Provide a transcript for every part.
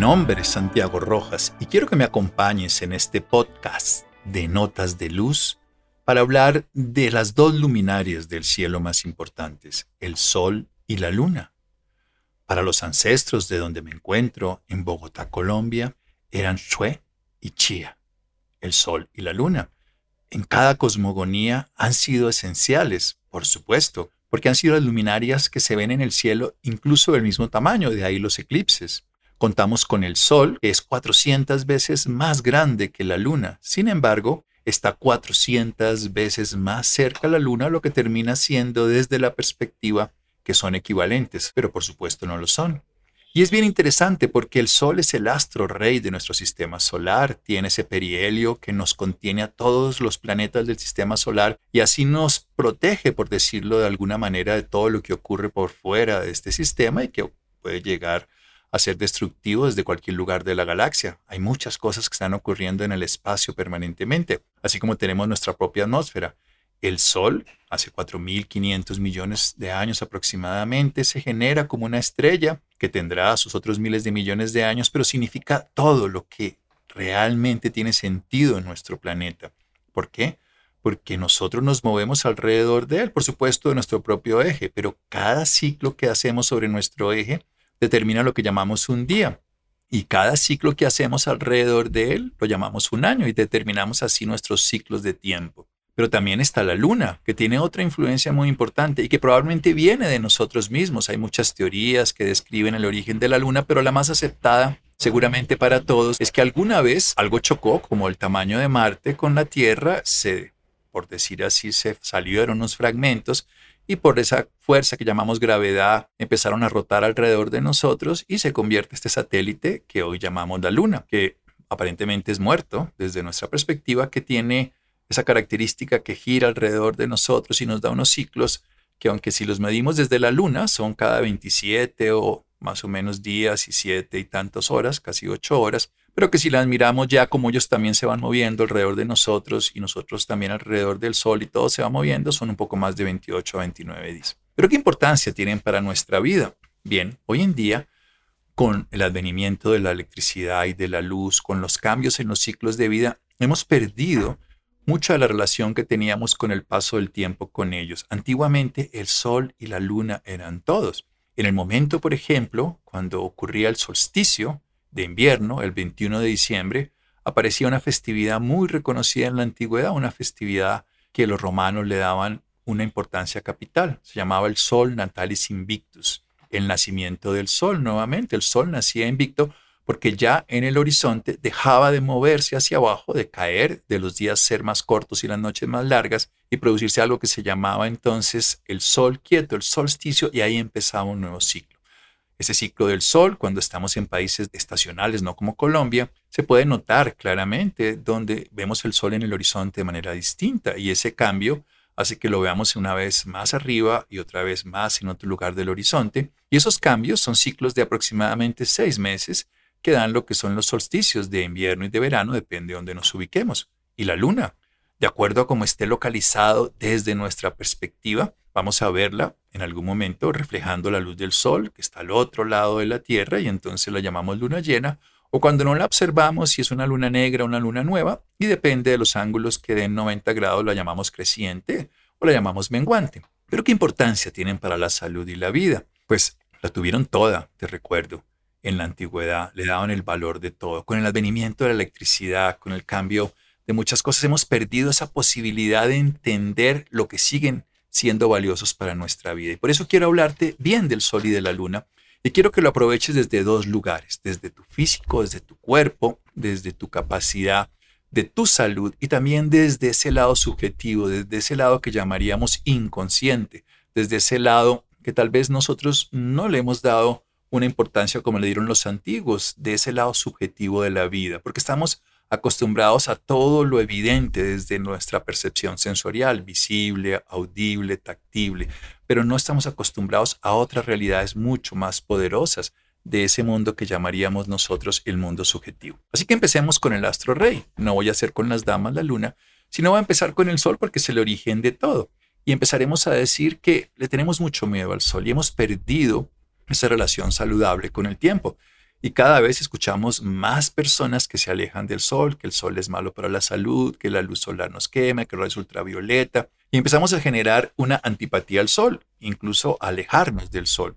Nombre es Santiago Rojas y quiero que me acompañes en este podcast de Notas de Luz para hablar de las dos luminarias del cielo más importantes, el Sol y la Luna. Para los ancestros de donde me encuentro, en Bogotá, Colombia, eran Shue y Chía, el Sol y la Luna. En cada cosmogonía han sido esenciales, por supuesto, porque han sido las luminarias que se ven en el cielo incluso del mismo tamaño, de ahí los eclipses. Contamos con el Sol, que es 400 veces más grande que la Luna. Sin embargo, está 400 veces más cerca a la Luna, lo que termina siendo desde la perspectiva que son equivalentes, pero por supuesto no lo son. Y es bien interesante porque el Sol es el astro rey de nuestro sistema solar, tiene ese perihelio que nos contiene a todos los planetas del sistema solar y así nos protege, por decirlo de alguna manera, de todo lo que ocurre por fuera de este sistema y que puede llegar a ser destructivo desde cualquier lugar de la galaxia. Hay muchas cosas que están ocurriendo en el espacio permanentemente, así como tenemos nuestra propia atmósfera. El Sol, hace 4.500 millones de años aproximadamente, se genera como una estrella que tendrá sus otros miles de millones de años, pero significa todo lo que realmente tiene sentido en nuestro planeta. ¿Por qué? Porque nosotros nos movemos alrededor de él, por supuesto, de nuestro propio eje, pero cada ciclo que hacemos sobre nuestro eje determina lo que llamamos un día. Y cada ciclo que hacemos alrededor de él lo llamamos un año y determinamos así nuestros ciclos de tiempo. Pero también está la luna, que tiene otra influencia muy importante y que probablemente viene de nosotros mismos. Hay muchas teorías que describen el origen de la luna, pero la más aceptada seguramente para todos es que alguna vez algo chocó, como el tamaño de Marte con la Tierra, se, por decir así, se salieron unos fragmentos y por esa fuerza que llamamos gravedad empezaron a rotar alrededor de nosotros y se convierte este satélite que hoy llamamos la Luna, que aparentemente es muerto desde nuestra perspectiva, que tiene esa característica que gira alrededor de nosotros y nos da unos ciclos que aunque si los medimos desde la luna son cada 27 o más o menos días y siete y tantas horas, casi ocho horas, pero que si las miramos ya como ellos también se van moviendo alrededor de nosotros y nosotros también alrededor del Sol y todo se va moviendo, son un poco más de 28 a 29 días. Pero ¿qué importancia tienen para nuestra vida? Bien, hoy en día, con el advenimiento de la electricidad y de la luz, con los cambios en los ciclos de vida, hemos perdido mucha de la relación que teníamos con el paso del tiempo con ellos. Antiguamente el sol y la luna eran todos. En el momento, por ejemplo, cuando ocurría el solsticio de invierno, el 21 de diciembre, aparecía una festividad muy reconocida en la antigüedad, una festividad que los romanos le daban una importancia capital. Se llamaba el Sol Natalis Invictus, el nacimiento del Sol nuevamente. El Sol nacía invicto porque ya en el horizonte dejaba de moverse hacia abajo, de caer, de los días ser más cortos y las noches más largas, y producirse algo que se llamaba entonces el sol quieto, el solsticio, y ahí empezaba un nuevo ciclo. Ese ciclo del sol, cuando estamos en países estacionales, no como Colombia, se puede notar claramente donde vemos el sol en el horizonte de manera distinta, y ese cambio hace que lo veamos una vez más arriba y otra vez más en otro lugar del horizonte. Y esos cambios son ciclos de aproximadamente seis meses, que dan lo que son los solsticios de invierno y de verano, depende de donde nos ubiquemos. Y la luna, de acuerdo a cómo esté localizado desde nuestra perspectiva, vamos a verla en algún momento reflejando la luz del sol, que está al otro lado de la Tierra, y entonces la llamamos luna llena, o cuando no la observamos, si es una luna negra o una luna nueva, y depende de los ángulos que den 90 grados, la llamamos creciente o la llamamos menguante. Pero ¿qué importancia tienen para la salud y la vida? Pues la tuvieron toda, te recuerdo en la antigüedad, le daban el valor de todo. Con el advenimiento de la electricidad, con el cambio de muchas cosas, hemos perdido esa posibilidad de entender lo que siguen siendo valiosos para nuestra vida. Y por eso quiero hablarte bien del sol y de la luna. Y quiero que lo aproveches desde dos lugares, desde tu físico, desde tu cuerpo, desde tu capacidad, de tu salud y también desde ese lado subjetivo, desde ese lado que llamaríamos inconsciente, desde ese lado que tal vez nosotros no le hemos dado una importancia como le dieron los antiguos de ese lado subjetivo de la vida, porque estamos acostumbrados a todo lo evidente desde nuestra percepción sensorial, visible, audible, tactible, pero no estamos acostumbrados a otras realidades mucho más poderosas de ese mundo que llamaríamos nosotros el mundo subjetivo. Así que empecemos con el astro rey. No voy a hacer con las damas la luna, sino voy a empezar con el sol porque es el origen de todo. Y empezaremos a decir que le tenemos mucho miedo al sol y hemos perdido esa relación saludable con el tiempo. Y cada vez escuchamos más personas que se alejan del sol, que el sol es malo para la salud, que la luz solar nos quema, que la luz ultravioleta. Y empezamos a generar una antipatía al sol, incluso alejarnos del sol,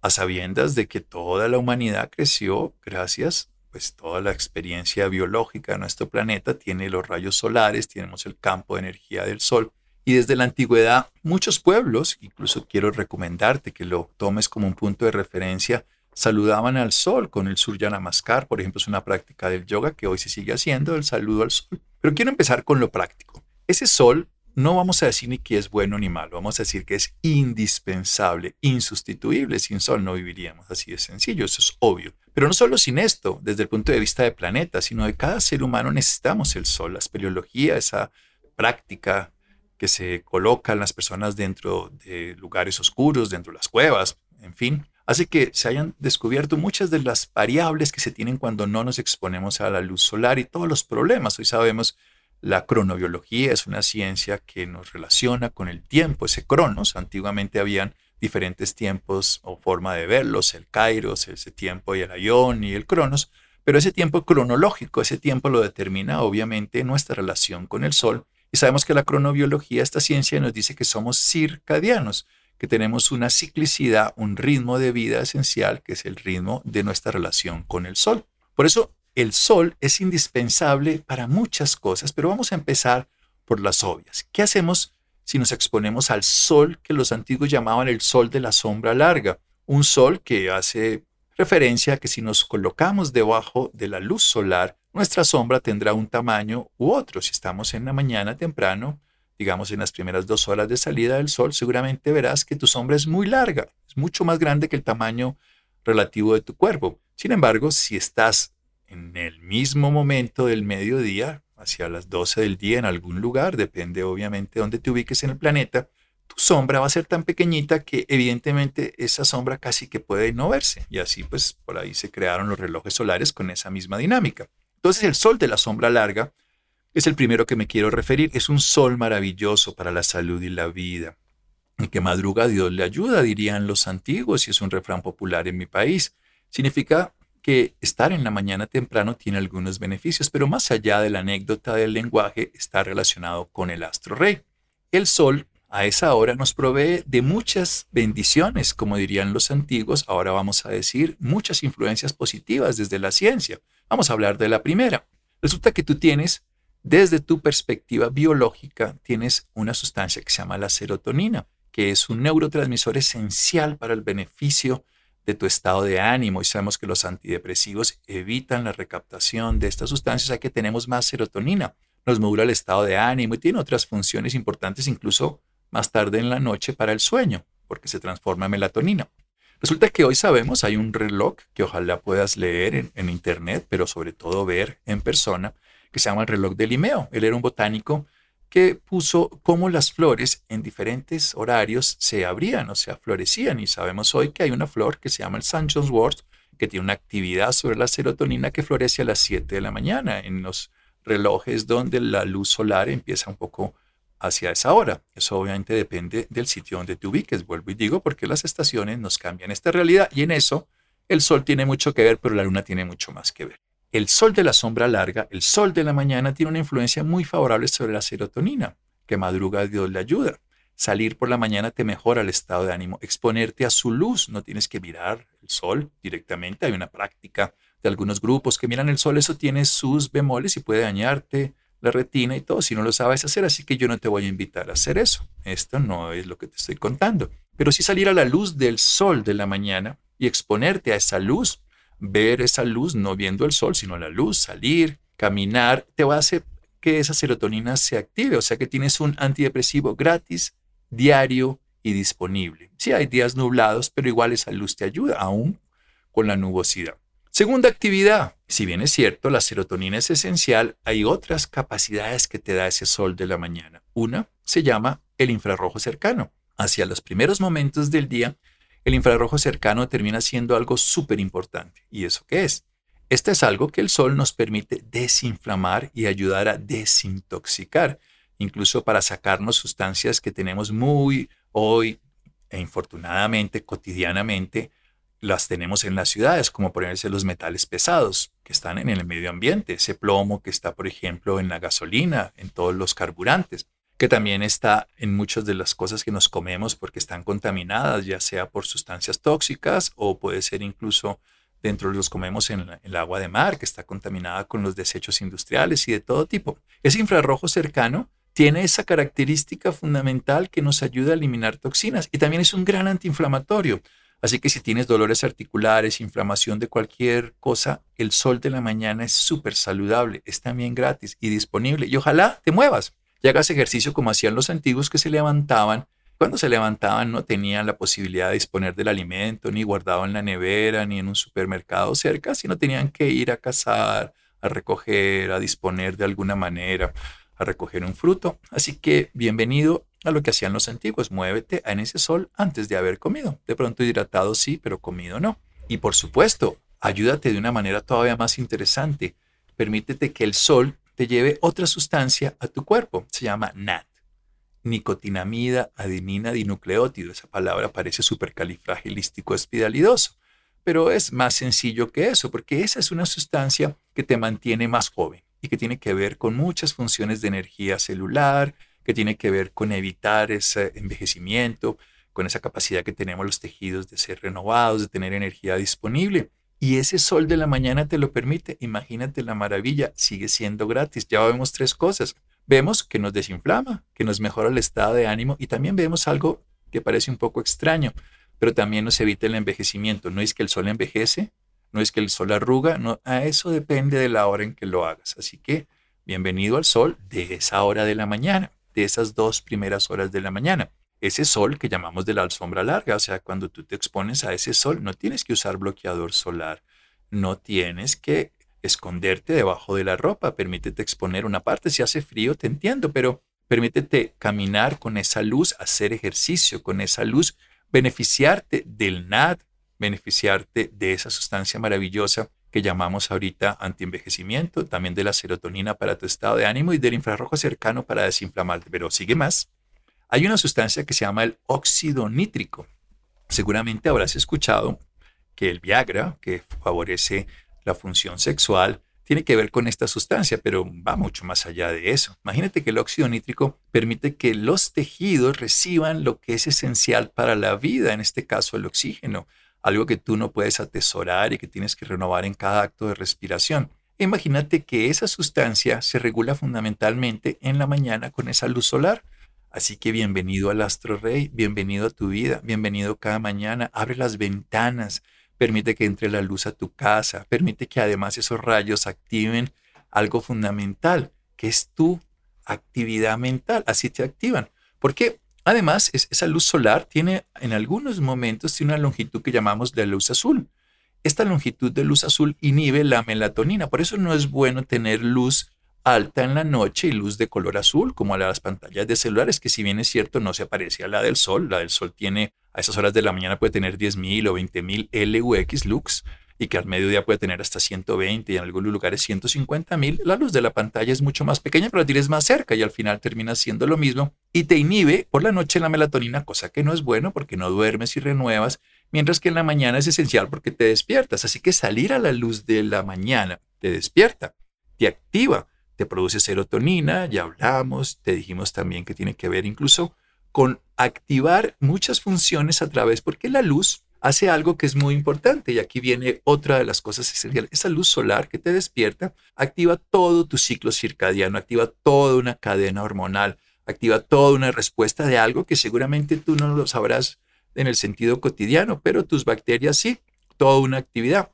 a sabiendas de que toda la humanidad creció gracias, pues toda la experiencia biológica de nuestro planeta tiene los rayos solares, tenemos el campo de energía del sol. Y desde la antigüedad, muchos pueblos, incluso quiero recomendarte que lo tomes como un punto de referencia, saludaban al sol con el Surya Namaskar, por ejemplo, es una práctica del yoga que hoy se sigue haciendo, el saludo al sol. Pero quiero empezar con lo práctico. Ese sol no vamos a decir ni que es bueno ni malo, vamos a decir que es indispensable, insustituible. Sin sol no viviríamos, así de sencillo, eso es obvio. Pero no solo sin esto, desde el punto de vista de planeta, sino de cada ser humano necesitamos el sol, la espeleología, esa práctica que se colocan las personas dentro de lugares oscuros, dentro de las cuevas, en fin, hace que se hayan descubierto muchas de las variables que se tienen cuando no nos exponemos a la luz solar y todos los problemas. Hoy sabemos la cronobiología es una ciencia que nos relaciona con el tiempo, ese cronos. Antiguamente habían diferentes tiempos o forma de verlos, el kairos, ese tiempo y el ayón y el cronos, pero ese tiempo cronológico, ese tiempo lo determina obviamente nuestra relación con el sol. Y sabemos que la cronobiología, esta ciencia nos dice que somos circadianos, que tenemos una ciclicidad, un ritmo de vida esencial, que es el ritmo de nuestra relación con el Sol. Por eso el Sol es indispensable para muchas cosas, pero vamos a empezar por las obvias. ¿Qué hacemos si nos exponemos al Sol que los antiguos llamaban el Sol de la sombra larga? Un Sol que hace referencia a que si nos colocamos debajo de la luz solar, nuestra sombra tendrá un tamaño u otro. Si estamos en la mañana temprano, digamos en las primeras dos horas de salida del sol, seguramente verás que tu sombra es muy larga, es mucho más grande que el tamaño relativo de tu cuerpo. Sin embargo, si estás en el mismo momento del mediodía, hacia las 12 del día en algún lugar, depende obviamente de dónde te ubiques en el planeta, tu sombra va a ser tan pequeñita que evidentemente esa sombra casi que puede no verse. Y así pues por ahí se crearon los relojes solares con esa misma dinámica. Entonces el sol de la sombra larga es el primero que me quiero referir. Es un sol maravilloso para la salud y la vida. En que madruga Dios le ayuda, dirían los antiguos, y es un refrán popular en mi país. Significa que estar en la mañana temprano tiene algunos beneficios, pero más allá de la anécdota del lenguaje, está relacionado con el astro rey. El sol a esa hora nos provee de muchas bendiciones, como dirían los antiguos. Ahora vamos a decir muchas influencias positivas desde la ciencia. Vamos a hablar de la primera. Resulta que tú tienes desde tu perspectiva biológica, tienes una sustancia que se llama la serotonina, que es un neurotransmisor esencial para el beneficio de tu estado de ánimo. Y sabemos que los antidepresivos evitan la recaptación de estas sustancias, ya que tenemos más serotonina. Nos modula el estado de ánimo y tiene otras funciones importantes, incluso más tarde en la noche para el sueño, porque se transforma en melatonina. Resulta que hoy sabemos, hay un reloj que ojalá puedas leer en, en internet, pero sobre todo ver en persona, que se llama el reloj de Limeo. Él era un botánico que puso cómo las flores en diferentes horarios se abrían, o sea, florecían. Y sabemos hoy que hay una flor que se llama el St. John's que tiene una actividad sobre la serotonina que florece a las 7 de la mañana en los relojes donde la luz solar empieza un poco hacia esa hora. Eso obviamente depende del sitio donde te ubiques, vuelvo y digo, porque las estaciones nos cambian esta realidad y en eso el sol tiene mucho que ver, pero la luna tiene mucho más que ver. El sol de la sombra larga, el sol de la mañana, tiene una influencia muy favorable sobre la serotonina, que madruga Dios le ayuda. Salir por la mañana te mejora el estado de ánimo, exponerte a su luz, no tienes que mirar el sol directamente, hay una práctica de algunos grupos que miran el sol, eso tiene sus bemoles y puede dañarte la retina y todo si no lo sabes hacer, así que yo no te voy a invitar a hacer eso. Esto no es lo que te estoy contando. Pero sí salir a la luz del sol de la mañana y exponerte a esa luz ver esa luz, no viendo el sol, sino la luz, salir, caminar, te va a hacer que esa serotonina se active, o sea que tienes un antidepresivo gratis, diario y disponible. Sí hay días nublados, pero igual esa luz te ayuda, aún con la nubosidad. Segunda actividad, si bien es cierto, la serotonina es esencial, hay otras capacidades que te da ese sol de la mañana. Una se llama el infrarrojo cercano. Hacia los primeros momentos del día, el infrarrojo cercano termina siendo algo súper importante. ¿Y eso qué es? Este es algo que el sol nos permite desinflamar y ayudar a desintoxicar, incluso para sacarnos sustancias que tenemos muy hoy e infortunadamente, cotidianamente, las tenemos en las ciudades, como ponerse los metales pesados que están en el medio ambiente, ese plomo que está, por ejemplo, en la gasolina, en todos los carburantes, que también está en muchas de las cosas que nos comemos porque están contaminadas, ya sea por sustancias tóxicas o puede ser incluso dentro de los comemos en, el agua de mar, que está contaminada con los desechos industriales y de todo tipo. Ese infrarrojo cercano tiene esa característica fundamental que nos ayuda a eliminar toxinas y también es un gran antiinflamatorio. Así que si tienes dolores articulares, inflamación de cualquier cosa, el sol de la mañana es súper saludable, es también gratis y disponible. Y ojalá te muevas y hagas ejercicio como hacían los antiguos que se levantaban. Cuando se levantaban no tenían la posibilidad de disponer del alimento, ni guardado en la nevera, ni en un supermercado cerca, sino tenían que ir a cazar, a recoger, a disponer de alguna manera, a recoger un fruto. Así que bienvenido a lo que hacían los antiguos, muévete en ese sol antes de haber comido. De pronto hidratado sí, pero comido no. Y por supuesto, ayúdate de una manera todavía más interesante. Permítete que el sol te lleve otra sustancia a tu cuerpo. Se llama NAD. Nicotinamida adenina dinucleótido. Esa palabra parece supercalifragilístico espidalidoso. Pero es más sencillo que eso, porque esa es una sustancia que te mantiene más joven y que tiene que ver con muchas funciones de energía celular, que tiene que ver con evitar ese envejecimiento, con esa capacidad que tenemos los tejidos de ser renovados, de tener energía disponible. Y ese sol de la mañana te lo permite. Imagínate la maravilla, sigue siendo gratis. Ya vemos tres cosas. Vemos que nos desinflama, que nos mejora el estado de ánimo y también vemos algo que parece un poco extraño, pero también nos evita el envejecimiento. No es que el sol envejece, no es que el sol arruga, no, a eso depende de la hora en que lo hagas. Así que bienvenido al sol de esa hora de la mañana de esas dos primeras horas de la mañana. Ese sol que llamamos de la sombra larga, o sea, cuando tú te expones a ese sol, no tienes que usar bloqueador solar, no tienes que esconderte debajo de la ropa, permítete exponer una parte, si hace frío, te entiendo, pero permítete caminar con esa luz, hacer ejercicio con esa luz, beneficiarte del NAD, beneficiarte de esa sustancia maravillosa que llamamos ahorita antienvejecimiento, también de la serotonina para tu estado de ánimo y del infrarrojo cercano para desinflamarte. Pero sigue más. Hay una sustancia que se llama el óxido nítrico. Seguramente habrás escuchado que el Viagra, que favorece la función sexual, tiene que ver con esta sustancia, pero va mucho más allá de eso. Imagínate que el óxido nítrico permite que los tejidos reciban lo que es esencial para la vida, en este caso el oxígeno algo que tú no puedes atesorar y que tienes que renovar en cada acto de respiración. Imagínate que esa sustancia se regula fundamentalmente en la mañana con esa luz solar. Así que bienvenido al astro rey, bienvenido a tu vida, bienvenido cada mañana. Abre las ventanas, permite que entre la luz a tu casa, permite que además esos rayos activen algo fundamental, que es tu actividad mental. Así te activan. ¿Por qué? Además, esa luz solar tiene en algunos momentos tiene una longitud que llamamos de luz azul. Esta longitud de luz azul inhibe la melatonina, por eso no es bueno tener luz alta en la noche y luz de color azul, como a las pantallas de celulares, que si bien es cierto no se parece a la del sol, la del sol tiene a esas horas de la mañana puede tener 10.000 o 20.000 LUX lux, y que al mediodía puede tener hasta 120 y en algunos lugares 150 mil, la luz de la pantalla es mucho más pequeña, pero la tienes más cerca y al final termina siendo lo mismo y te inhibe por la noche la melatonina, cosa que no es bueno porque no duermes y renuevas, mientras que en la mañana es esencial porque te despiertas. Así que salir a la luz de la mañana te despierta, te activa, te produce serotonina, ya hablamos, te dijimos también que tiene que ver incluso con activar muchas funciones a través, porque la luz hace algo que es muy importante y aquí viene otra de las cosas esenciales. Esa luz solar que te despierta activa todo tu ciclo circadiano, activa toda una cadena hormonal, activa toda una respuesta de algo que seguramente tú no lo sabrás en el sentido cotidiano, pero tus bacterias sí, toda una actividad.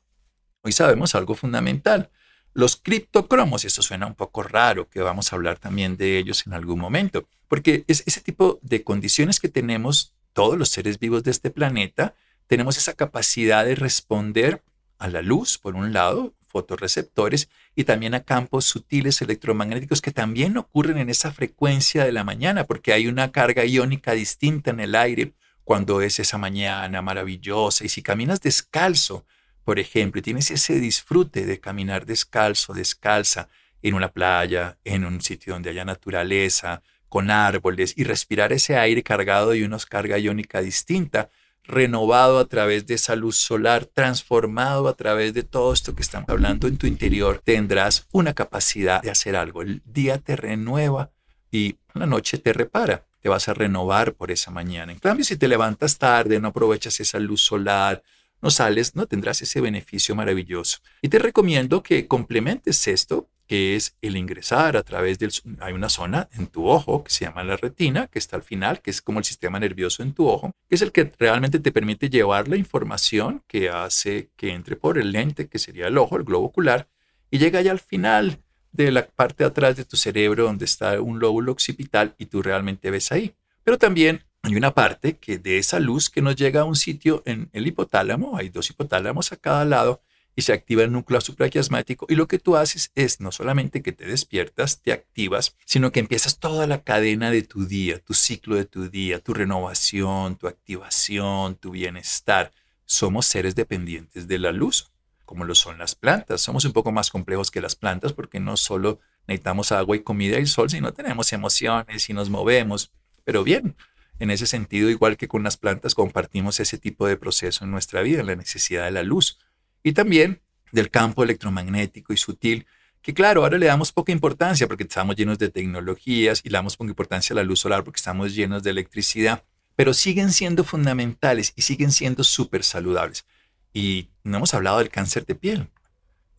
Hoy sabemos algo fundamental. Los criptocromos, y esto suena un poco raro, que vamos a hablar también de ellos en algún momento, porque es ese tipo de condiciones que tenemos todos los seres vivos de este planeta, tenemos esa capacidad de responder a la luz, por un lado, fotorreceptores, y también a campos sutiles electromagnéticos que también ocurren en esa frecuencia de la mañana, porque hay una carga iónica distinta en el aire cuando es esa mañana maravillosa. Y si caminas descalzo, por ejemplo, y tienes ese disfrute de caminar descalzo, descalza, en una playa, en un sitio donde haya naturaleza, con árboles, y respirar ese aire cargado de una carga iónica distinta, renovado a través de esa luz solar, transformado a través de todo esto que estamos hablando en tu interior, tendrás una capacidad de hacer algo. El día te renueva y la noche te repara. Te vas a renovar por esa mañana. En cambio, si te levantas tarde, no aprovechas esa luz solar, no sales, no tendrás ese beneficio maravilloso. Y te recomiendo que complementes esto que es el ingresar a través del... Hay una zona en tu ojo que se llama la retina, que está al final, que es como el sistema nervioso en tu ojo, que es el que realmente te permite llevar la información que hace que entre por el lente, que sería el ojo, el globo ocular, y llega ya al final de la parte de atrás de tu cerebro donde está un lóbulo occipital y tú realmente ves ahí. Pero también hay una parte que de esa luz que nos llega a un sitio en el hipotálamo, hay dos hipotálamos a cada lado, y se activa el núcleo supraquiasmático y lo que tú haces es no solamente que te despiertas, te activas, sino que empiezas toda la cadena de tu día, tu ciclo de tu día, tu renovación, tu activación, tu bienestar. Somos seres dependientes de la luz, como lo son las plantas. Somos un poco más complejos que las plantas porque no solo necesitamos agua y comida y sol, sino tenemos emociones y nos movemos. Pero bien, en ese sentido, igual que con las plantas, compartimos ese tipo de proceso en nuestra vida, la necesidad de la luz y también del campo electromagnético y sutil, que claro, ahora le damos poca importancia porque estamos llenos de tecnologías y le damos poca importancia a la luz solar porque estamos llenos de electricidad, pero siguen siendo fundamentales y siguen siendo súper saludables. Y no hemos hablado del cáncer de piel.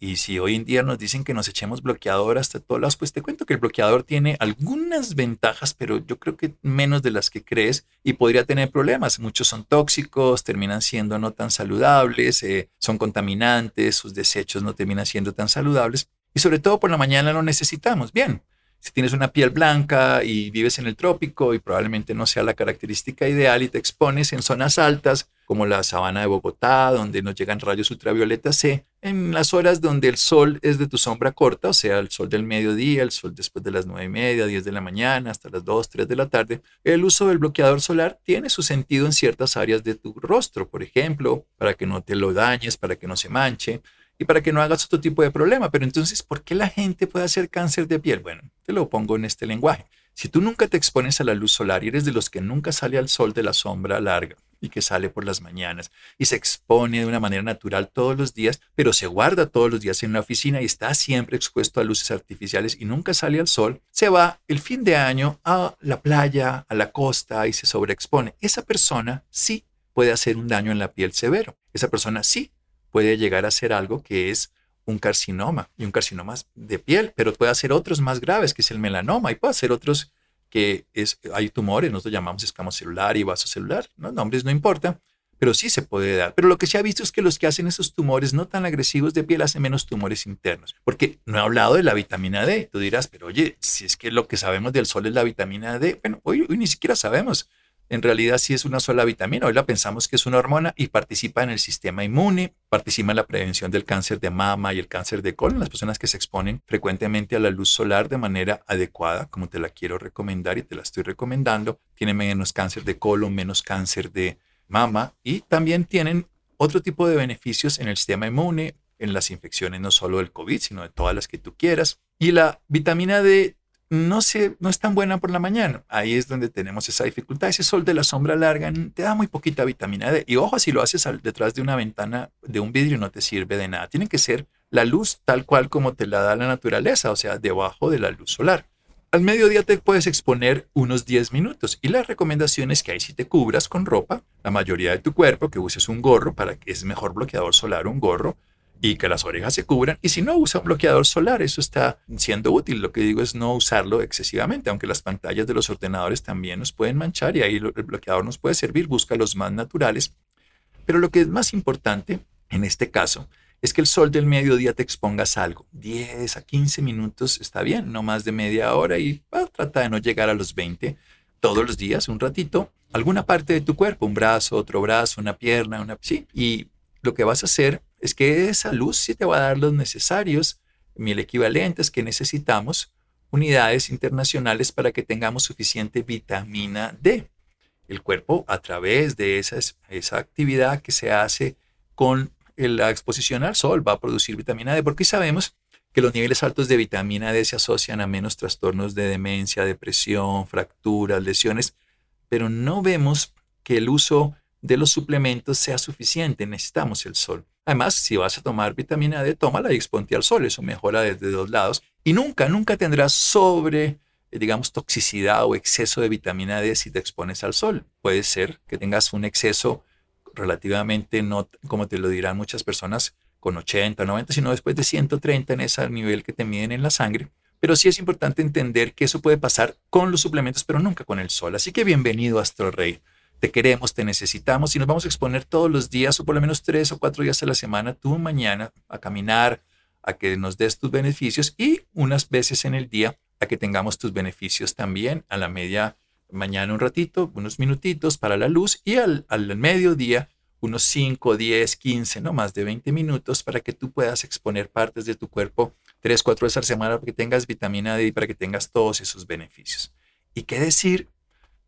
Y si hoy en día nos dicen que nos echemos bloqueador hasta todos lados, pues te cuento que el bloqueador tiene algunas ventajas, pero yo creo que menos de las que crees y podría tener problemas. Muchos son tóxicos, terminan siendo no tan saludables, eh, son contaminantes, sus desechos no terminan siendo tan saludables. Y sobre todo por la mañana lo necesitamos. Bien, si tienes una piel blanca y vives en el trópico y probablemente no sea la característica ideal y te expones en zonas altas como la sabana de Bogotá, donde nos llegan rayos ultravioleta C, en las horas donde el sol es de tu sombra corta, o sea, el sol del mediodía, el sol después de las nueve y media, 10 de la mañana, hasta las 2, 3 de la tarde, el uso del bloqueador solar tiene su sentido en ciertas áreas de tu rostro, por ejemplo, para que no te lo dañes, para que no se manche y para que no hagas otro tipo de problema. Pero entonces, ¿por qué la gente puede hacer cáncer de piel? Bueno, te lo pongo en este lenguaje. Si tú nunca te expones a la luz solar y eres de los que nunca sale al sol de la sombra larga y que sale por las mañanas y se expone de una manera natural todos los días, pero se guarda todos los días en la oficina y está siempre expuesto a luces artificiales y nunca sale al sol, se va el fin de año a la playa, a la costa y se sobreexpone. Esa persona sí puede hacer un daño en la piel severo. Esa persona sí puede llegar a ser algo que es un carcinoma y un carcinoma de piel, pero puede hacer otros más graves, que es el melanoma, y puede hacer otros que es, hay tumores, nosotros llamamos escamo celular y vaso celular, ¿no? nombres no importa, pero sí se puede dar. Pero lo que se ha visto es que los que hacen esos tumores no tan agresivos de piel hacen menos tumores internos, porque no he hablado de la vitamina D. Tú dirás, pero oye, si es que lo que sabemos del sol es la vitamina D, bueno, hoy ni siquiera sabemos en realidad sí es una sola vitamina. Hoy la pensamos que es una hormona y participa en el sistema inmune, participa en la prevención del cáncer de mama y el cáncer de colon. Las personas que se exponen frecuentemente a la luz solar de manera adecuada, como te la quiero recomendar y te la estoy recomendando, tienen menos cáncer de colon, menos cáncer de mama y también tienen otro tipo de beneficios en el sistema inmune, en las infecciones no solo del COVID, sino de todas las que tú quieras. Y la vitamina D no, se, no es tan buena por la mañana. Ahí es donde tenemos esa dificultad. Ese sol de la sombra larga te da muy poquita vitamina D. Y ojo, si lo haces detrás de una ventana de un vidrio no te sirve de nada. Tiene que ser la luz tal cual como te la da la naturaleza, o sea, debajo de la luz solar. Al mediodía te puedes exponer unos 10 minutos y la recomendación es que ahí si te cubras con ropa, la mayoría de tu cuerpo, que uses un gorro para que es mejor bloqueador solar un gorro, y que las orejas se cubran. Y si no usa un bloqueador solar, eso está siendo útil. Lo que digo es no usarlo excesivamente, aunque las pantallas de los ordenadores también nos pueden manchar y ahí el bloqueador nos puede servir. Busca los más naturales. Pero lo que es más importante en este caso es que el sol del mediodía te expongas algo. 10 a 15 minutos está bien, no más de media hora y trata de no llegar a los 20 todos los días, un ratito, alguna parte de tu cuerpo, un brazo, otro brazo, una pierna, una... Sí, y lo que vas a hacer es que esa luz sí te va a dar los necesarios, mil equivalentes que necesitamos, unidades internacionales para que tengamos suficiente vitamina D. El cuerpo, a través de esa, esa actividad que se hace con la exposición al sol, va a producir vitamina D, porque sabemos que los niveles altos de vitamina D se asocian a menos trastornos de demencia, depresión, fracturas, lesiones, pero no vemos que el uso de los suplementos sea suficiente. Necesitamos el sol. Además, si vas a tomar vitamina D, tómala y exponte al sol. Eso mejora desde dos lados. Y nunca, nunca tendrás sobre, eh, digamos, toxicidad o exceso de vitamina D si te expones al sol. Puede ser que tengas un exceso relativamente, no como te lo dirán muchas personas, con 80, 90, sino después de 130 en ese nivel que te miden en la sangre. Pero sí es importante entender que eso puede pasar con los suplementos, pero nunca con el sol. Así que bienvenido, Astro Rey. Te queremos, te necesitamos y nos vamos a exponer todos los días o por lo menos tres o cuatro días a la semana, tú mañana, a caminar, a que nos des tus beneficios y unas veces en el día a que tengamos tus beneficios también a la media mañana un ratito, unos minutitos para la luz y al, al mediodía unos 5, 10, 15, no más de 20 minutos para que tú puedas exponer partes de tu cuerpo 3, 4 veces a la semana para que tengas vitamina D y para que tengas todos esos beneficios. ¿Y qué decir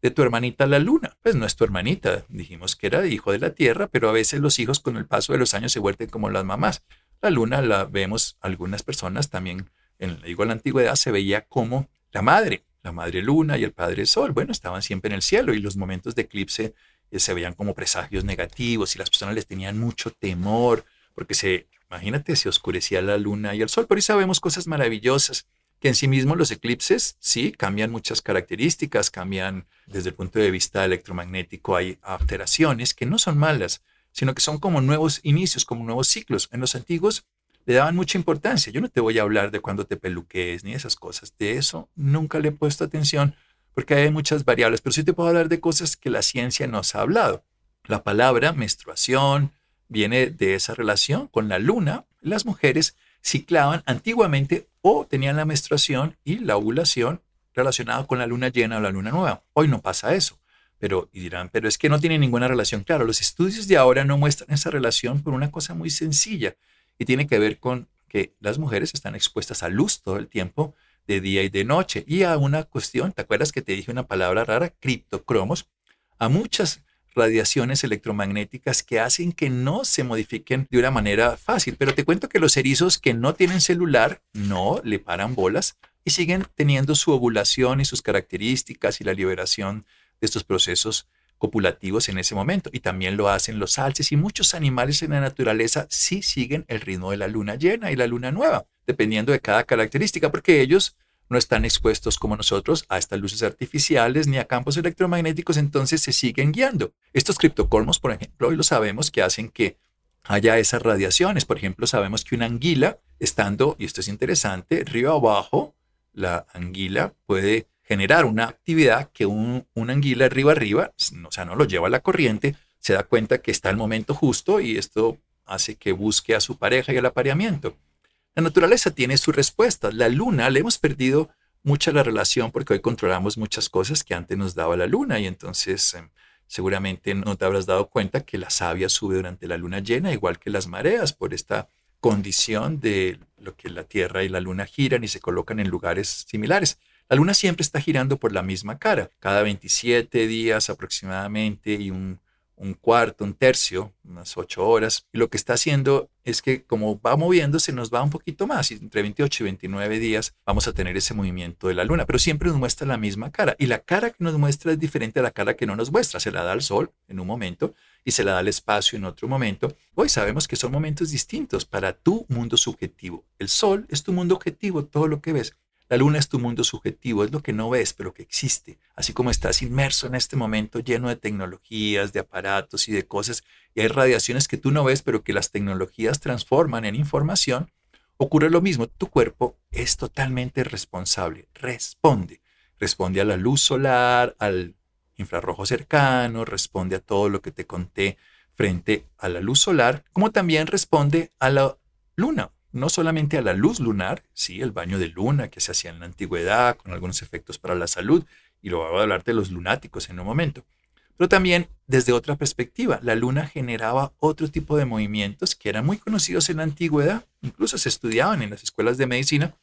de tu hermanita la luna? Pues no es tu hermanita, dijimos que era hijo de la tierra, pero a veces los hijos con el paso de los años se vuelven como las mamás. La luna la vemos algunas personas también, en, digo, en la antigüedad se veía como la madre, la madre luna y el padre sol. Bueno, estaban siempre en el cielo y los momentos de eclipse eh, se veían como presagios negativos y las personas les tenían mucho temor porque se, imagínate, se oscurecía la luna y el sol, pero hoy sabemos cosas maravillosas que en sí mismos los eclipses sí cambian muchas características, cambian desde el punto de vista electromagnético, hay alteraciones que no son malas, sino que son como nuevos inicios, como nuevos ciclos. En los antiguos le daban mucha importancia. Yo no te voy a hablar de cuando te peluques ni esas cosas. De eso nunca le he puesto atención porque hay muchas variables, pero sí te puedo hablar de cosas que la ciencia nos ha hablado. La palabra menstruación viene de esa relación con la luna. Las mujeres ciclaban antiguamente o tenían la menstruación y la ovulación relacionada con la luna llena o la luna nueva. Hoy no pasa eso. Pero, dirán, pero es que no tiene ninguna relación. Claro, los estudios de ahora no muestran esa relación por una cosa muy sencilla y tiene que ver con que las mujeres están expuestas a luz todo el tiempo de día y de noche. Y a una cuestión, ¿te acuerdas que te dije una palabra rara? Criptocromos. A muchas radiaciones electromagnéticas que hacen que no se modifiquen de una manera fácil. Pero te cuento que los erizos que no tienen celular no le paran bolas y siguen teniendo su ovulación y sus características y la liberación de estos procesos copulativos en ese momento. Y también lo hacen los alces y muchos animales en la naturaleza sí siguen el ritmo de la luna llena y la luna nueva, dependiendo de cada característica, porque ellos no están expuestos como nosotros a estas luces artificiales ni a campos electromagnéticos, entonces se siguen guiando. Estos criptocormos, por ejemplo, hoy lo sabemos que hacen que haya esas radiaciones. Por ejemplo, sabemos que una anguila, estando, y esto es interesante, río abajo, la anguila puede generar una actividad que un, una anguila arriba arriba, o sea, no lo lleva a la corriente, se da cuenta que está el momento justo y esto hace que busque a su pareja y el apareamiento. La naturaleza tiene su respuesta. La luna, le hemos perdido mucha la relación porque hoy controlamos muchas cosas que antes nos daba la luna y entonces em, seguramente no te habrás dado cuenta que la savia sube durante la luna llena, igual que las mareas, por esta condición de lo que la Tierra y la luna giran y se colocan en lugares similares. La luna siempre está girando por la misma cara, cada 27 días aproximadamente y un, cuarto, un tercio, unas 8 horas. Y lo que está haciendo es que como va moviéndose nos va un poquito más y entre 28 y 29 días vamos a tener ese movimiento de la luna, pero siempre nos muestra la misma cara y la cara que nos muestra es diferente a la cara que no nos muestra. Se la da al sol en un momento y se la da al espacio en otro momento. Hoy sabemos que son momentos distintos para tu mundo subjetivo. El sol es tu mundo objetivo, todo lo que ves. La luna es tu mundo subjetivo, es lo que no ves, pero que existe. Así como estás inmerso en este momento lleno de tecnologías, de aparatos y de cosas, y hay radiaciones que tú no ves, pero que las tecnologías transforman en información, ocurre lo mismo. Tu cuerpo es totalmente responsable, responde. Responde a la luz solar, al infrarrojo cercano, responde a todo lo que te conté frente a la luz solar, como también responde a la luna no solamente a la luz lunar, sí, el baño de luna que se hacía en la antigüedad con algunos efectos para la salud, y lo voy a hablar de los lunáticos en un momento, pero también desde otra perspectiva, la luna generaba otro tipo de movimientos que eran muy conocidos en la antigüedad, incluso se estudiaban en las escuelas de medicina,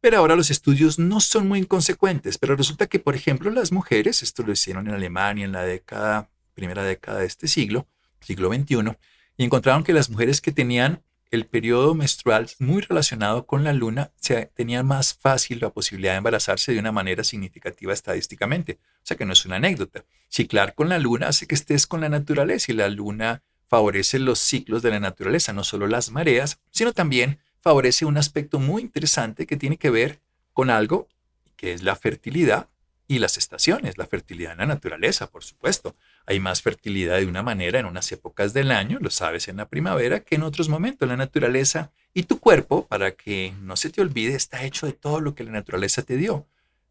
pero ahora los estudios no son muy inconsecuentes, pero resulta que, por ejemplo, las mujeres, esto lo hicieron en Alemania en la primera década de este siglo, siglo XXI, y encontraron que las mujeres que tenían el periodo menstrual muy relacionado con la luna, se tenía más fácil la posibilidad de embarazarse de una manera significativa estadísticamente. O sea que no es una anécdota. Ciclar con la luna hace que estés con la naturaleza y la luna favorece los ciclos de la naturaleza, no solo las mareas, sino también favorece un aspecto muy interesante que tiene que ver con algo que es la fertilidad y las estaciones, la fertilidad en la naturaleza, por supuesto. Hay más fertilidad de una manera en unas épocas del año, lo sabes, en la primavera, que en otros momentos. La naturaleza y tu cuerpo, para que no se te olvide, está hecho de todo lo que la naturaleza te dio.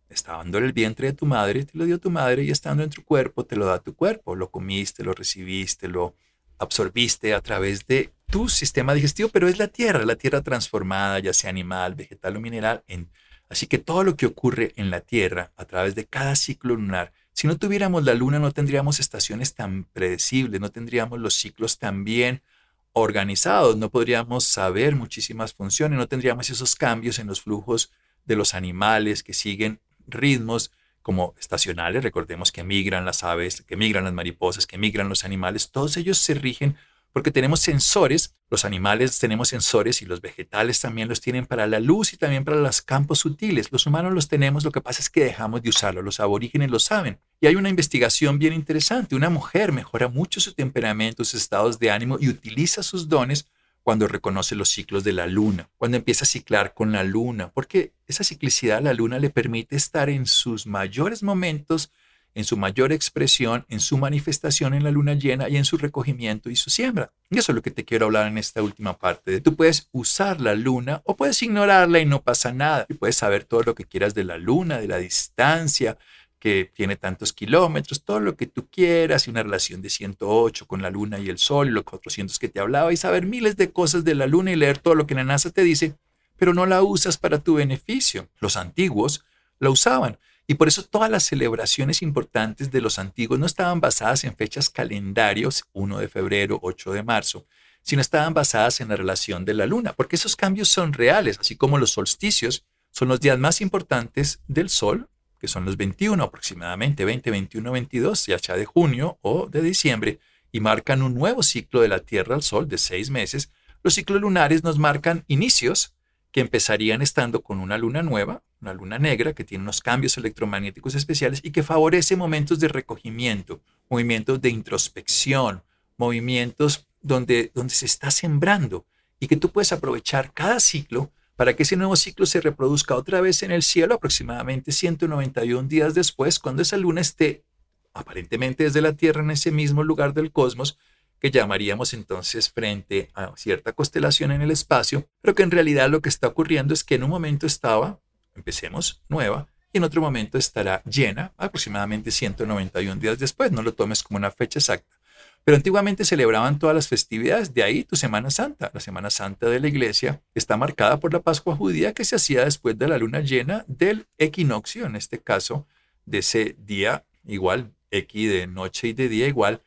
Estando en el vientre de tu madre, te lo dio tu madre y estando en tu cuerpo, te lo da tu cuerpo. Lo comiste, lo recibiste, lo absorbiste a través de tu sistema digestivo, pero es la tierra, la tierra transformada, ya sea animal, vegetal o mineral. En, así que todo lo que ocurre en la tierra a través de cada ciclo lunar, si no tuviéramos la luna no tendríamos estaciones tan predecibles, no tendríamos los ciclos tan bien organizados, no podríamos saber muchísimas funciones, no tendríamos esos cambios en los flujos de los animales que siguen ritmos como estacionales, recordemos que migran las aves, que migran las mariposas, que migran los animales, todos ellos se rigen porque tenemos sensores, los animales tenemos sensores y los vegetales también los tienen para la luz y también para los campos sutiles. Los humanos los tenemos, lo que pasa es que dejamos de usarlos, los aborígenes lo saben. Y hay una investigación bien interesante, una mujer mejora mucho su temperamento, sus estados de ánimo y utiliza sus dones cuando reconoce los ciclos de la luna, cuando empieza a ciclar con la luna, porque esa ciclicidad la luna le permite estar en sus mayores momentos, en su mayor expresión, en su manifestación en la luna llena y en su recogimiento y su siembra. Y eso es lo que te quiero hablar en esta última parte. Tú puedes usar la luna o puedes ignorarla y no pasa nada. Y puedes saber todo lo que quieras de la luna, de la distancia, que tiene tantos kilómetros, todo lo que tú quieras, y una relación de 108 con la luna y el sol, y los 400 que te hablaba, y saber miles de cosas de la luna y leer todo lo que la NASA te dice, pero no la usas para tu beneficio. Los antiguos la usaban. Y por eso todas las celebraciones importantes de los antiguos no estaban basadas en fechas calendarios, 1 de febrero, 8 de marzo, sino estaban basadas en la relación de la luna, porque esos cambios son reales, así como los solsticios son los días más importantes del sol, que son los 21 aproximadamente, 20, 21, 22, ya sea de junio o de diciembre, y marcan un nuevo ciclo de la Tierra al Sol de seis meses, los ciclos lunares nos marcan inicios que empezarían estando con una luna nueva, una luna negra que tiene unos cambios electromagnéticos especiales y que favorece momentos de recogimiento, movimientos de introspección, movimientos donde, donde se está sembrando y que tú puedes aprovechar cada ciclo para que ese nuevo ciclo se reproduzca otra vez en el cielo aproximadamente 191 días después, cuando esa luna esté aparentemente desde la Tierra en ese mismo lugar del cosmos, que llamaríamos entonces frente a cierta constelación en el espacio, pero que en realidad lo que está ocurriendo es que en un momento estaba, empecemos, nueva, y en otro momento estará llena aproximadamente 191 días después. No lo tomes como una fecha exacta. Pero antiguamente celebraban todas las festividades, de ahí tu Semana Santa. La Semana Santa de la iglesia está marcada por la Pascua judía que se hacía después de la luna llena del equinoccio, en este caso, de ese día igual, equi de noche y de día igual,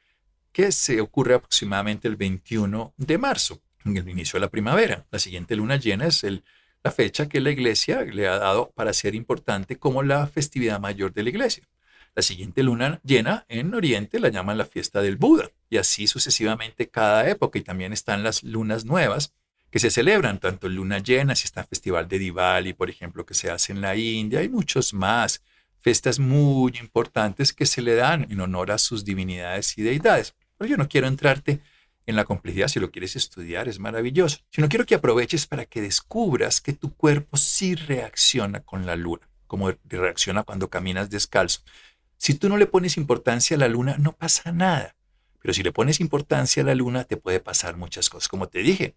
que se ocurre aproximadamente el 21 de marzo, en el inicio de la primavera. La siguiente luna llena es el, la fecha que la iglesia le ha dado para ser importante como la festividad mayor de la iglesia. La siguiente luna llena en Oriente la llaman la fiesta del Buda y así sucesivamente cada época y también están las lunas nuevas que se celebran, tanto luna llena, si está el festival de Diwali, por ejemplo, que se hace en la India, hay muchos más, fiestas muy importantes que se le dan en honor a sus divinidades y deidades. Pero yo no quiero entrarte en la complejidad, si lo quieres estudiar es maravilloso, sino quiero que aproveches para que descubras que tu cuerpo sí reacciona con la luna, como reacciona cuando caminas descalzo. Si tú no le pones importancia a la luna, no pasa nada. Pero si le pones importancia a la luna, te puede pasar muchas cosas. Como te dije,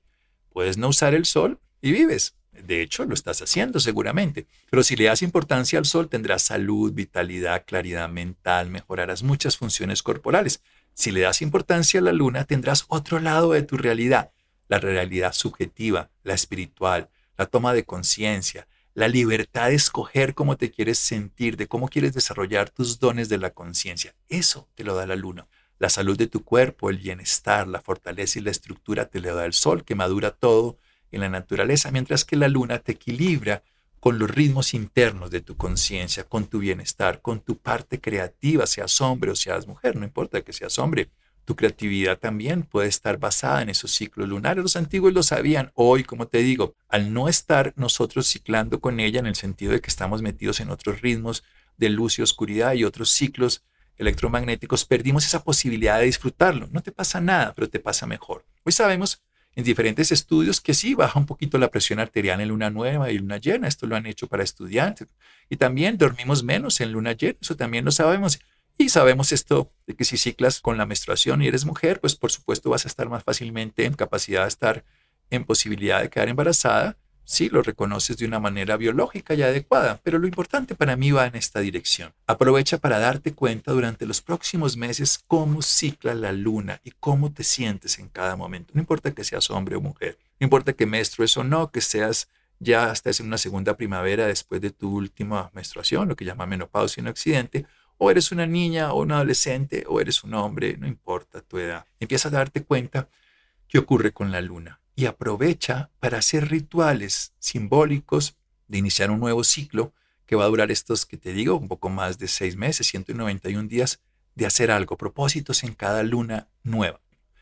puedes no usar el sol y vives. De hecho, lo estás haciendo seguramente. Pero si le das importancia al sol, tendrás salud, vitalidad, claridad mental, mejorarás muchas funciones corporales. Si le das importancia a la luna, tendrás otro lado de tu realidad, la realidad subjetiva, la espiritual, la toma de conciencia, la libertad de escoger cómo te quieres sentir, de cómo quieres desarrollar tus dones de la conciencia. Eso te lo da la luna. La salud de tu cuerpo, el bienestar, la fortaleza y la estructura te lo da el sol, que madura todo en la naturaleza, mientras que la luna te equilibra con los ritmos internos de tu conciencia, con tu bienestar, con tu parte creativa, seas hombre o seas mujer, no importa que seas hombre Tu creatividad también puede estar basada en esos ciclos lunares. Los antiguos lo sabían. Hoy, como te digo, al no estar nosotros ciclando con ella en el sentido de que estamos metidos en otros ritmos de luz y oscuridad y otros ciclos electromagnéticos, perdimos esa posibilidad de disfrutarlo. No te pasa nada, pero te pasa mejor. Hoy sabemos en diferentes estudios que sí baja un poquito la presión arterial en luna nueva y luna llena. Esto lo han hecho para estudiantes. Y también dormimos menos en luna llena. Eso también lo sabemos. Y sabemos esto de que si ciclas con la menstruación y eres mujer, pues por supuesto vas a estar más fácilmente en capacidad de estar en posibilidad de quedar embarazada si lo reconoces de una manera biológica y adecuada. Pero lo importante para mí va en esta dirección. Aprovecha para darte cuenta durante los próximos meses cómo cicla la luna y cómo te sientes en cada momento. No importa que seas hombre o mujer, no importa que menstrues o no, que seas ya estés en una segunda primavera después de tu última menstruación, lo que llama menopausia en Occidente, o eres una niña o un adolescente o eres un hombre, no importa tu edad. Empieza a darte cuenta qué ocurre con la luna y aprovecha para hacer rituales simbólicos de iniciar un nuevo ciclo que va a durar estos que te digo, un poco más de seis meses, 191 días, de hacer algo, propósitos en cada luna nueva.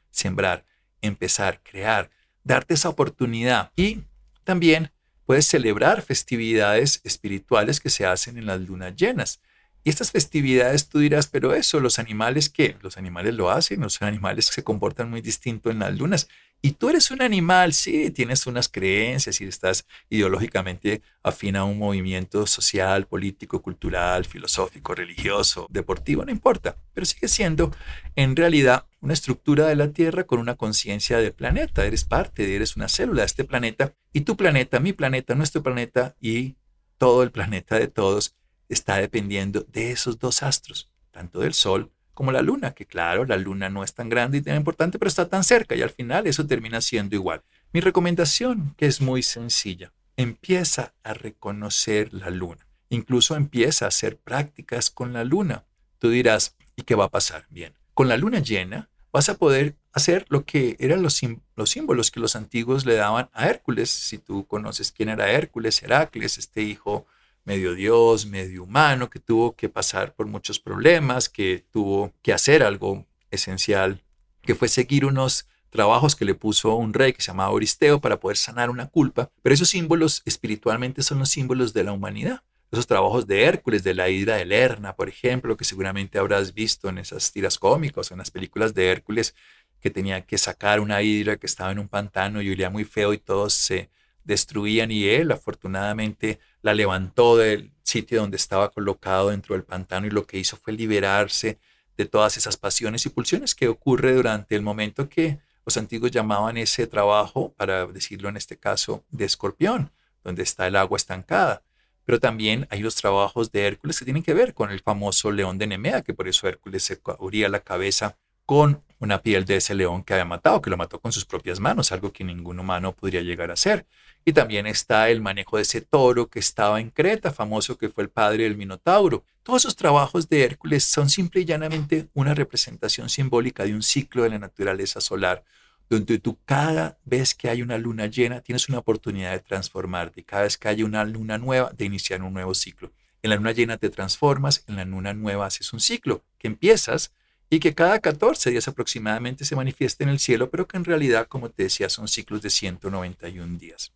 Sembrar, empezar, crear, darte esa oportunidad y también puedes celebrar festividades espirituales que se hacen en las lunas llenas. Y estas festividades tú dirás, pero eso, los animales qué? Los animales lo hacen, los animales se comportan muy distinto en las lunas. Y tú eres un animal, sí, tienes unas creencias y estás ideológicamente afín a un movimiento social, político, cultural, filosófico, religioso, deportivo, no importa, pero sigue siendo en realidad una estructura de la Tierra con una conciencia del planeta. Eres parte, eres una célula de este planeta y tu planeta, mi planeta, nuestro planeta y todo el planeta de todos está dependiendo de esos dos astros, tanto del Sol como la Luna, que claro, la Luna no es tan grande y tan importante, pero está tan cerca y al final eso termina siendo igual. Mi recomendación, que es muy sencilla, empieza a reconocer la Luna, incluso empieza a hacer prácticas con la Luna. Tú dirás, ¿y qué va a pasar? Bien, con la Luna llena vas a poder hacer lo que eran los, los símbolos que los antiguos le daban a Hércules. Si tú conoces quién era Hércules, Heracles, este hijo medio dios, medio humano, que tuvo que pasar por muchos problemas, que tuvo que hacer algo esencial, que fue seguir unos trabajos que le puso un rey que se llamaba Oristeo para poder sanar una culpa. Pero esos símbolos espiritualmente son los símbolos de la humanidad. Esos trabajos de Hércules, de la hidra de Lerna, por ejemplo, que seguramente habrás visto en esas tiras cómicas, en las películas de Hércules, que tenía que sacar una hidra que estaba en un pantano y olía muy feo y todos se destruían y él afortunadamente la levantó del sitio donde estaba colocado dentro del pantano y lo que hizo fue liberarse de todas esas pasiones y pulsiones que ocurre durante el momento que los antiguos llamaban ese trabajo, para decirlo en este caso, de escorpión, donde está el agua estancada. Pero también hay los trabajos de Hércules que tienen que ver con el famoso león de Nemea, que por eso Hércules se cubría la cabeza con una piel de ese león que había matado, que lo mató con sus propias manos, algo que ningún humano podría llegar a hacer. Y también está el manejo de ese toro que estaba en Creta, famoso que fue el padre del Minotauro. Todos esos trabajos de Hércules son simple y llanamente una representación simbólica de un ciclo de la naturaleza solar, donde tú cada vez que hay una luna llena tienes una oportunidad de transformarte, cada vez que hay una luna nueva de iniciar un nuevo ciclo. En la luna llena te transformas, en la luna nueva haces un ciclo que empiezas y que cada 14 días aproximadamente se manifiesta en el cielo, pero que en realidad, como te decía, son ciclos de 191 días.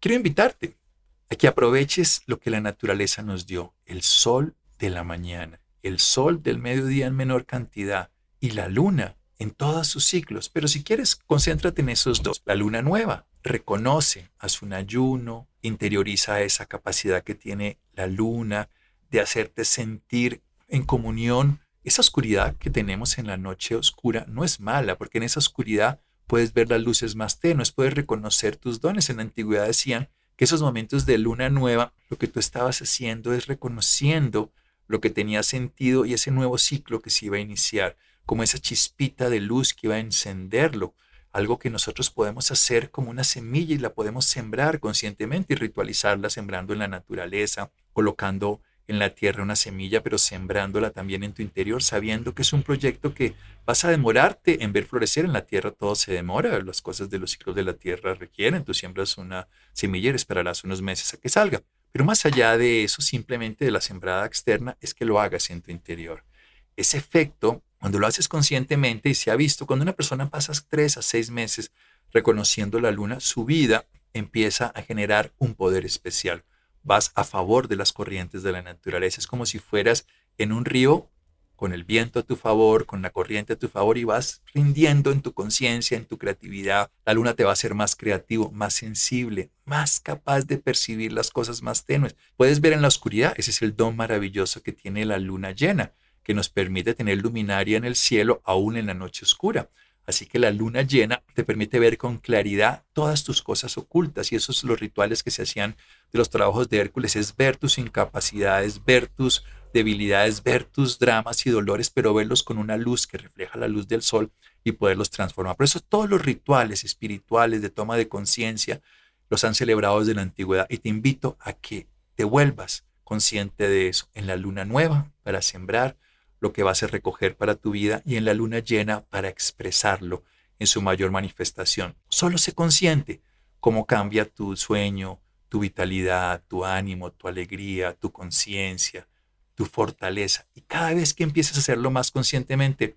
Quiero invitarte a que aproveches lo que la naturaleza nos dio, el sol de la mañana, el sol del mediodía en menor cantidad y la luna en todos sus ciclos. Pero si quieres, concéntrate en esos dos. La luna nueva reconoce, hace un ayuno, interioriza esa capacidad que tiene la luna de hacerte sentir en comunión. Esa oscuridad que tenemos en la noche oscura no es mala, porque en esa oscuridad puedes ver las luces más tenues, puedes reconocer tus dones. En la antigüedad decían que esos momentos de luna nueva, lo que tú estabas haciendo es reconociendo lo que tenía sentido y ese nuevo ciclo que se iba a iniciar, como esa chispita de luz que iba a encenderlo, algo que nosotros podemos hacer como una semilla y la podemos sembrar conscientemente y ritualizarla sembrando en la naturaleza, colocando en la tierra una semilla, pero sembrándola también en tu interior, sabiendo que es un proyecto que vas a demorarte en ver florecer en la tierra, todo se demora, las cosas de los ciclos de la tierra requieren, tú siembras una semilla y esperarás unos meses a que salga. Pero más allá de eso, simplemente de la sembrada externa, es que lo hagas en tu interior. Ese efecto Cuando lo haces conscientemente y se ha visto, cuando una persona pasa tres a seis meses reconociendo la luna, su vida empieza a generar un poder especial. Vas a favor de las corrientes de la naturaleza. Es como si fueras en un río con el viento a tu favor, con la corriente a tu favor y vas rindiendo en tu conciencia, en tu creatividad. La luna te va a hacer más creativo, más sensible, más capaz de percibir las cosas más tenues. Puedes ver en la oscuridad, ese es el don maravilloso que tiene la luna llena, que nos permite tener luminaria en el cielo aún en la noche oscura. Así que la luna llena te permite ver con claridad todas tus cosas ocultas y esos los rituales que se hacían de los trabajos de Hércules, es ver tus incapacidades, ver tus debilidades, ver tus dramas y dolores, pero verlos con una luz que refleja la luz del sol y poderlos transformar. Por eso todos los rituales espirituales de toma de conciencia los han celebrado desde la antigüedad y te invito a que te vuelvas consciente de eso en la luna nueva para sembrar lo que vas a recoger para tu vida y en la luna llena para expresarlo en su mayor manifestación. Solo sé consciente cómo cambia tu sueño, tu vitalidad, tu ánimo, tu alegría, tu conciencia, tu fortaleza. Y cada vez que empieces a hacerlo más conscientemente,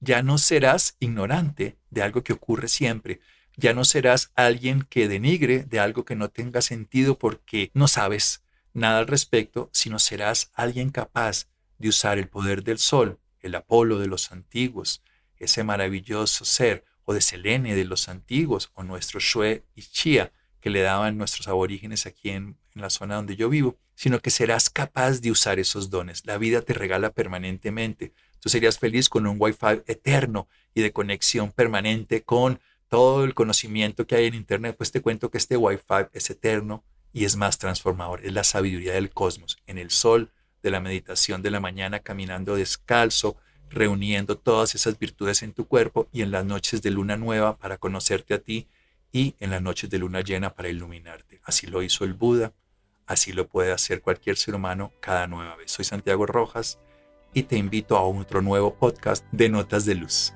ya no serás ignorante de algo que ocurre siempre. Ya no serás alguien que denigre de algo que no tenga sentido porque no sabes nada al respecto, sino serás alguien capaz de usar el poder del sol, el Apolo de los antiguos, ese maravilloso ser, o de Selene de los antiguos, o nuestro Shue y Chia que le daban nuestros aborígenes aquí en, en la zona donde yo vivo, sino que serás capaz de usar esos dones. La vida te regala permanentemente. Tú serías feliz con un Wi-Fi eterno y de conexión permanente con todo el conocimiento que hay en Internet. Pues te cuento que este Wi-Fi es eterno y es más transformador. Es la sabiduría del cosmos. En el sol de la meditación de la mañana, caminando descalzo, reuniendo todas esas virtudes en tu cuerpo y en las noches de luna nueva para conocerte a ti y en las noches de luna llena para iluminarte. Así lo hizo el Buda, Así lo puede hacer cualquier ser humano cada nueva vez. Soy Santiago Rojas y te invito a otro nuevo podcast de Notas de Luz.